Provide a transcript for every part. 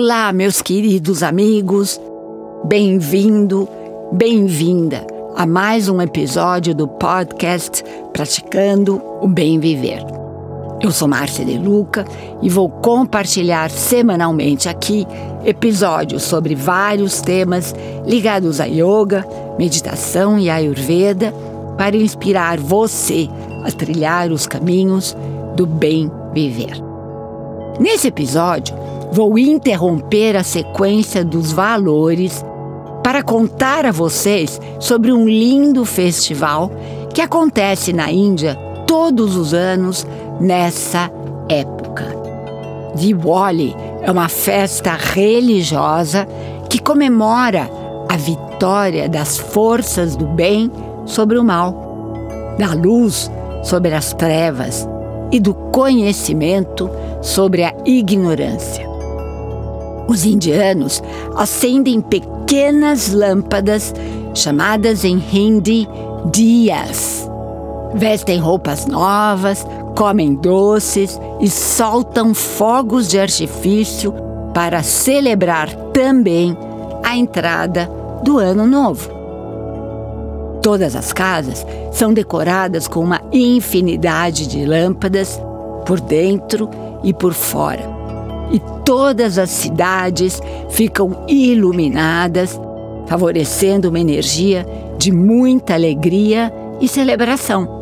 Olá, meus queridos amigos. Bem-vindo, bem-vinda a mais um episódio do podcast Praticando o Bem Viver. Eu sou Márcia De Luca e vou compartilhar semanalmente aqui episódios sobre vários temas ligados a yoga, meditação e ayurveda para inspirar você a trilhar os caminhos do bem viver. Nesse episódio, vou interromper a sequência dos valores para contar a vocês sobre um lindo festival que acontece na Índia todos os anos nessa época. Diwali é uma festa religiosa que comemora a vitória das forças do bem sobre o mal, da luz sobre as trevas e do conhecimento sobre a ignorância. Os indianos acendem pequenas lâmpadas chamadas em hindi dias. Vestem roupas novas, comem doces e soltam fogos de artifício para celebrar também a entrada do Ano Novo. Todas as casas são decoradas com uma infinidade de lâmpadas por dentro e por fora e todas as cidades ficam iluminadas, favorecendo uma energia de muita alegria e celebração.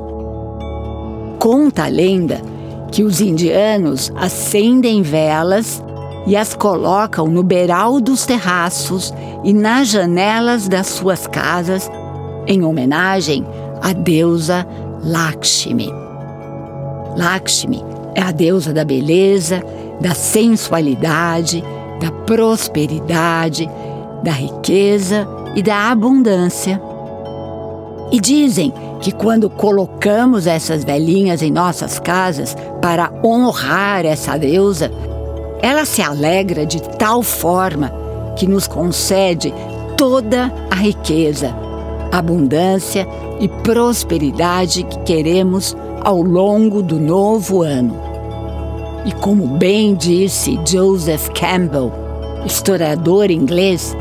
Conta a lenda que os indianos acendem velas e as colocam no beiral dos terraços e nas janelas das suas casas em homenagem à deusa Lakshmi. Lakshmi é a deusa da beleza da sensualidade, da prosperidade, da riqueza e da abundância. E dizem que quando colocamos essas velhinhas em nossas casas para honrar essa deusa, ela se alegra de tal forma que nos concede toda a riqueza, abundância e prosperidade que queremos ao longo do novo ano. E como bem disse Joseph Campbell, historiador inglês,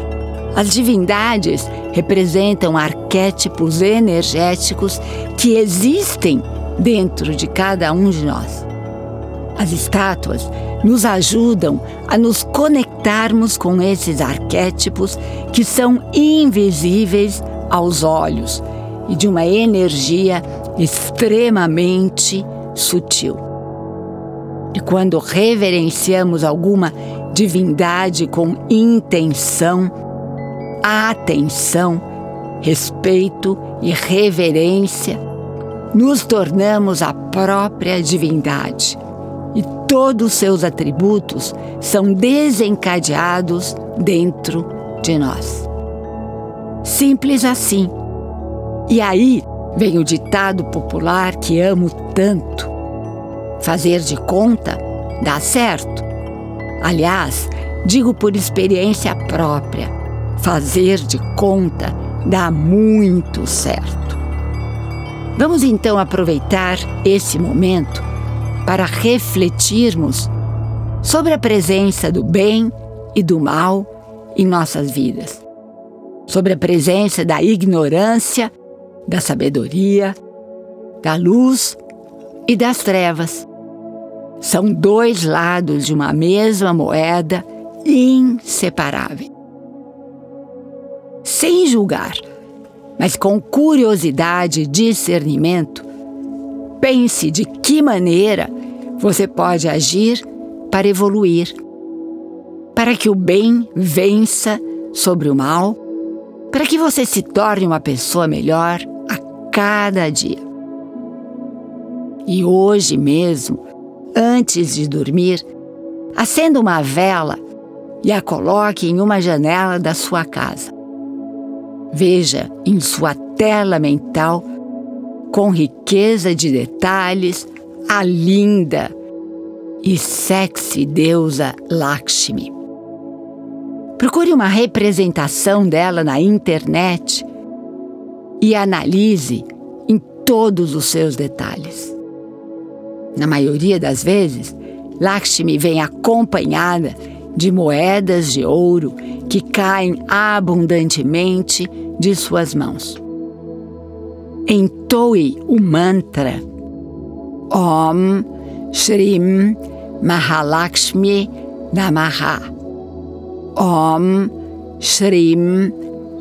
as divindades representam arquétipos energéticos que existem dentro de cada um de nós. As estátuas nos ajudam a nos conectarmos com esses arquétipos que são invisíveis aos olhos e de uma energia extremamente sutil. E quando reverenciamos alguma divindade com intenção, atenção, respeito e reverência, nos tornamos a própria divindade e todos seus atributos são desencadeados dentro de nós. Simples assim. E aí vem o ditado popular que amo tanto Fazer de conta dá certo. Aliás, digo por experiência própria, fazer de conta dá muito certo. Vamos então aproveitar esse momento para refletirmos sobre a presença do bem e do mal em nossas vidas, sobre a presença da ignorância, da sabedoria, da luz e das trevas são dois lados de uma mesma moeda inseparáveis. Sem julgar, mas com curiosidade e discernimento, pense de que maneira você pode agir para evoluir, para que o bem vença sobre o mal, para que você se torne uma pessoa melhor a cada dia. E hoje mesmo, antes de dormir, acenda uma vela e a coloque em uma janela da sua casa. Veja em sua tela mental, com riqueza de detalhes, a linda e sexy deusa Lakshmi. Procure uma representação dela na internet e analise em todos os seus detalhes. Na maioria das vezes, Lakshmi vem acompanhada de moedas de ouro que caem abundantemente de suas mãos. Entoe o mantra Om Shrim Mahalakshmi Namaha. Om Shrim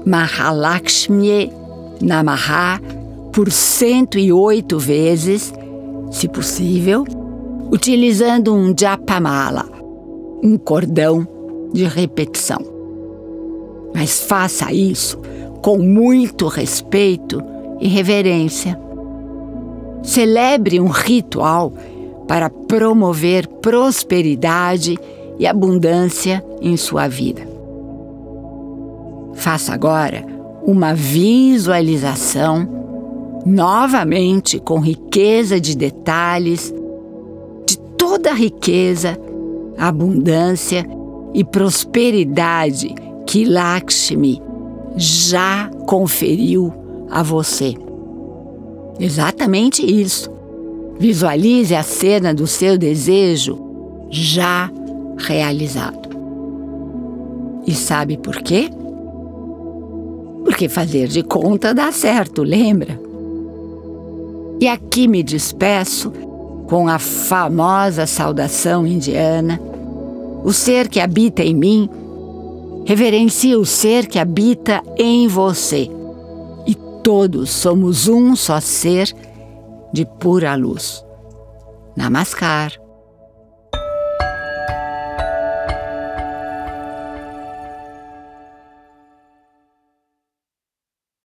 Mahalakshmi Namaha por 108 vezes, se possível, utilizando um japamala, um cordão de repetição. Mas faça isso com muito respeito e reverência. Celebre um ritual para promover prosperidade e abundância em sua vida. Faça agora uma visualização novamente com riqueza de detalhes, de toda a riqueza, abundância e prosperidade que Lakshmi já conferiu a você. Exatamente isso. Visualize a cena do seu desejo já realizado. E sabe por quê? Porque fazer de conta dá certo, lembra? E aqui me despeço com a famosa saudação indiana. O ser que habita em mim reverencia o ser que habita em você. E todos somos um só ser de pura luz. Namaskar.